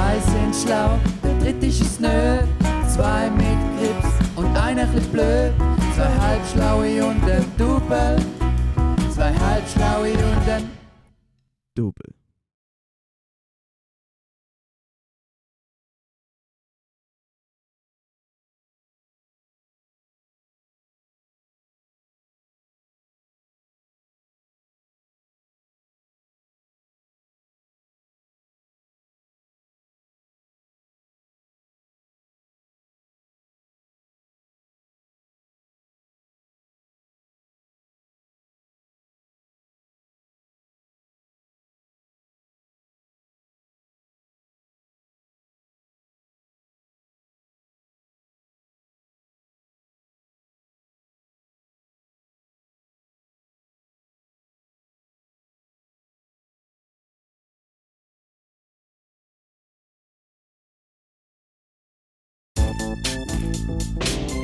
Zwei sind schlau, der dritte ist nö. Zwei mit Grips und einer bisschen blöd. Zwei halbschlaue und ein Double. Zwei halbschlaue und ein Double. Música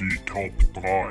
Die Top 3.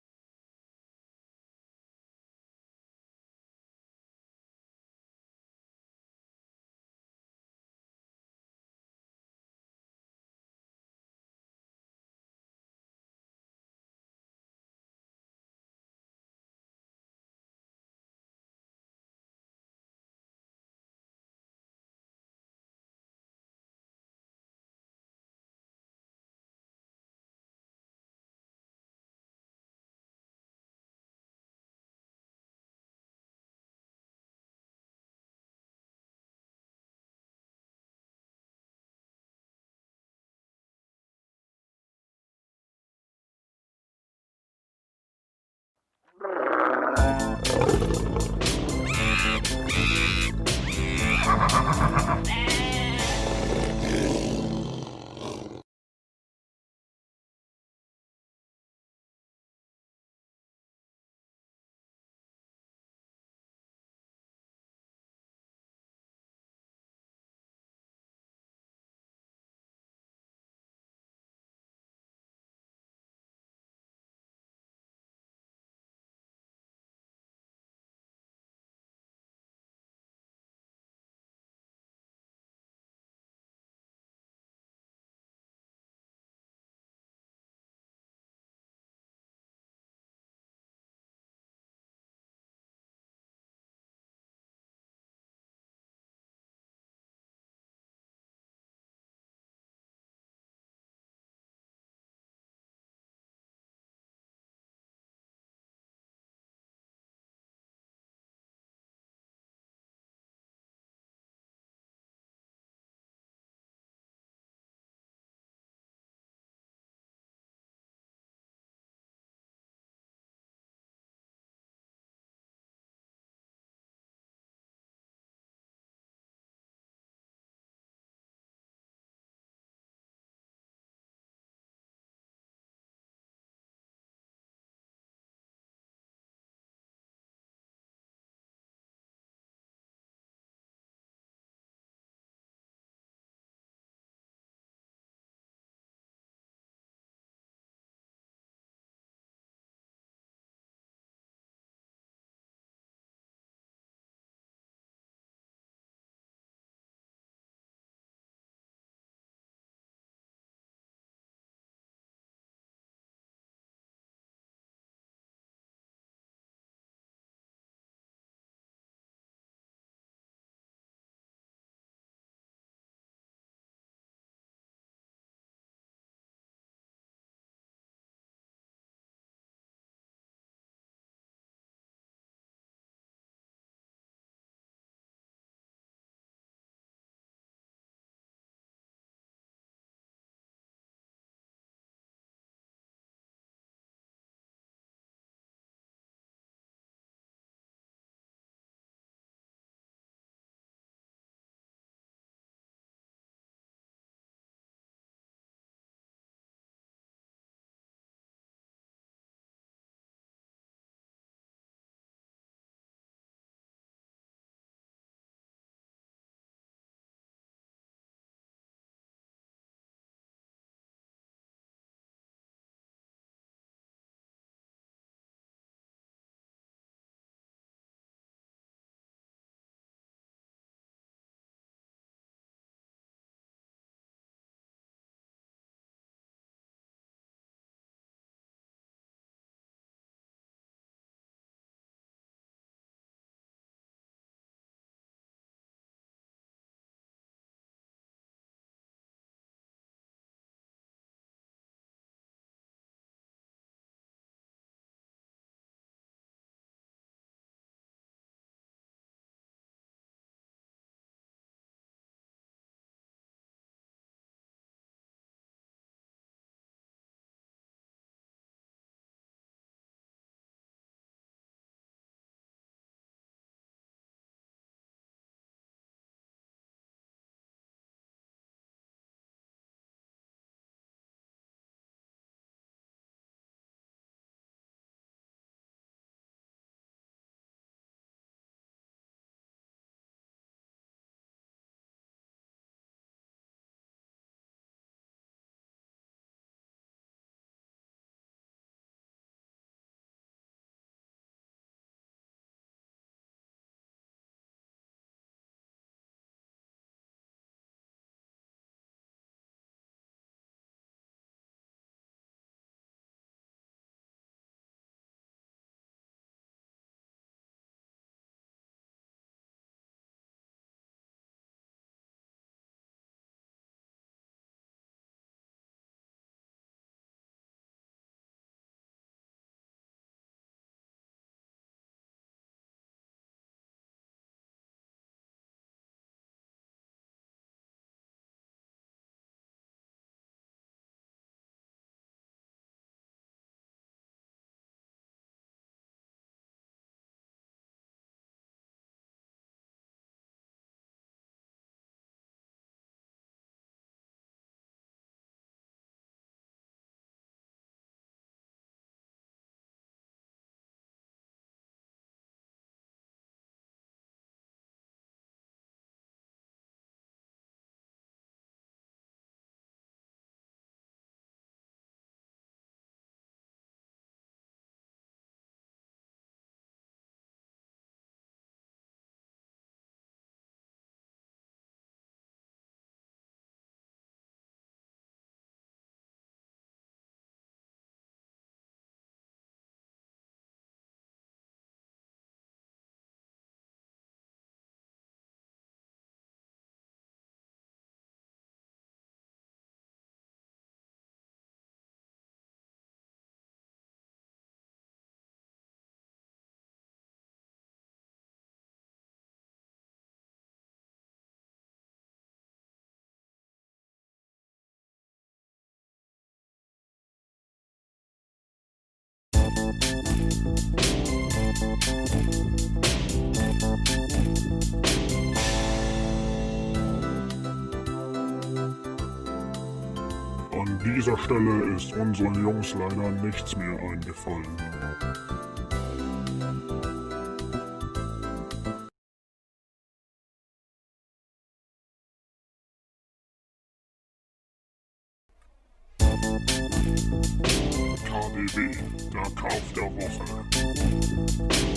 caralho. An dieser Stelle ist unseren Jungs leider nichts mehr eingefallen. Der Kauf der Woche.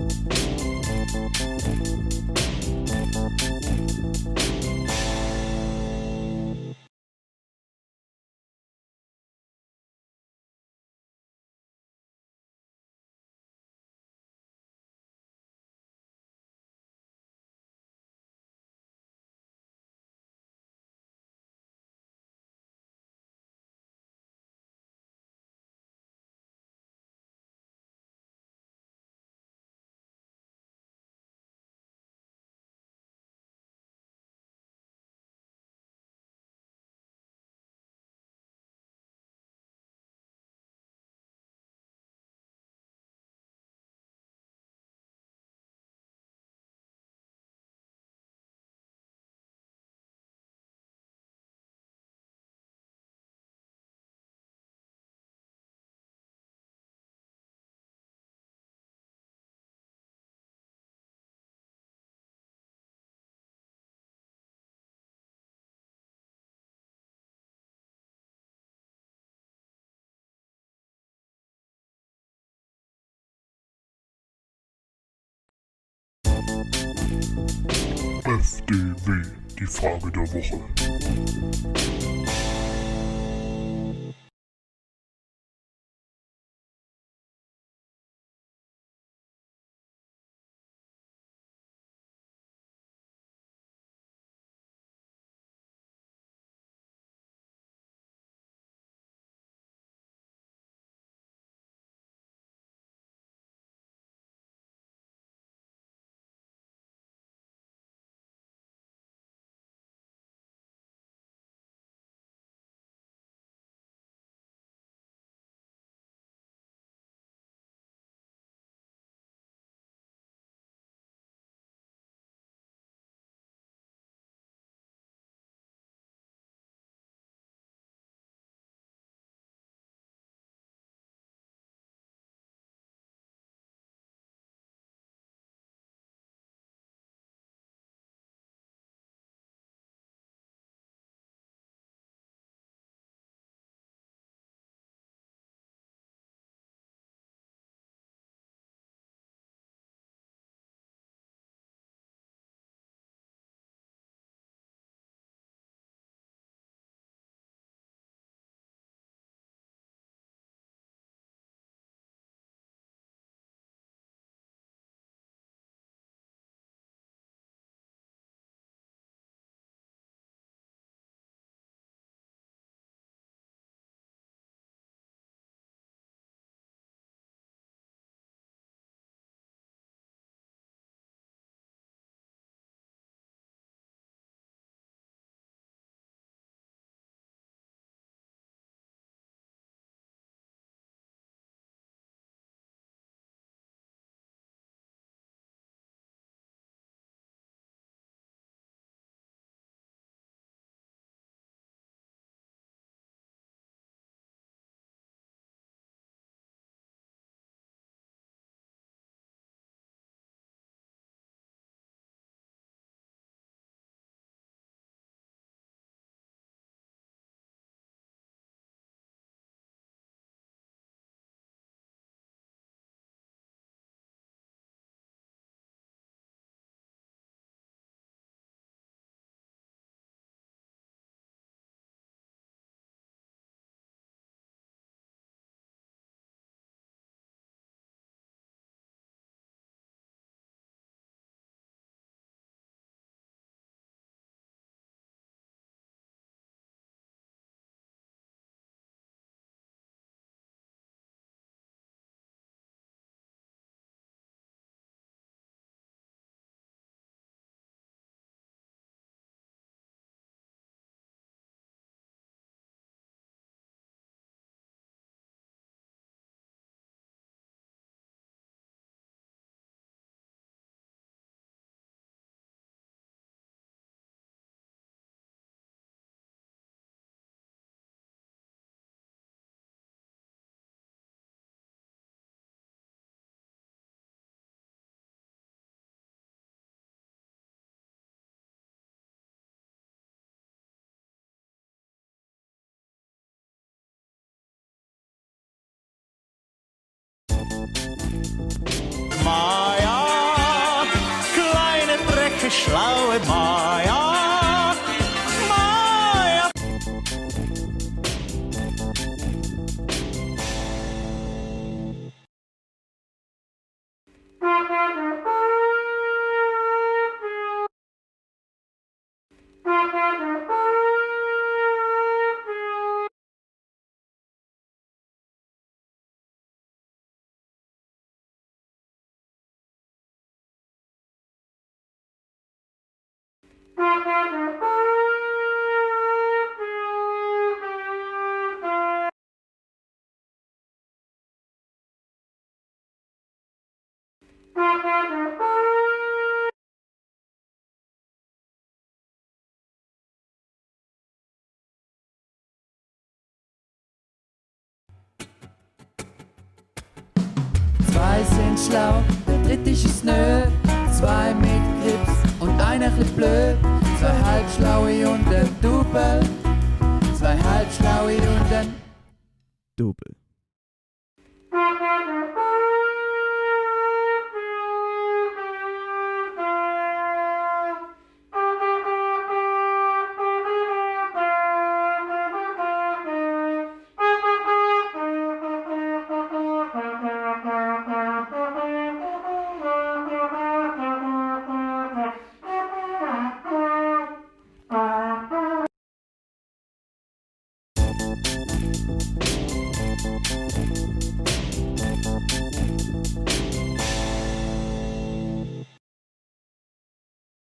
Música FDW, die Frage der Woche. schlaue Mann. Schlau, der dritte ist nö. Zwei mit Grips und einer chli blöd. Zwei halbschlaue und ein Double. Zwei halbschlaue und ein Double. Double.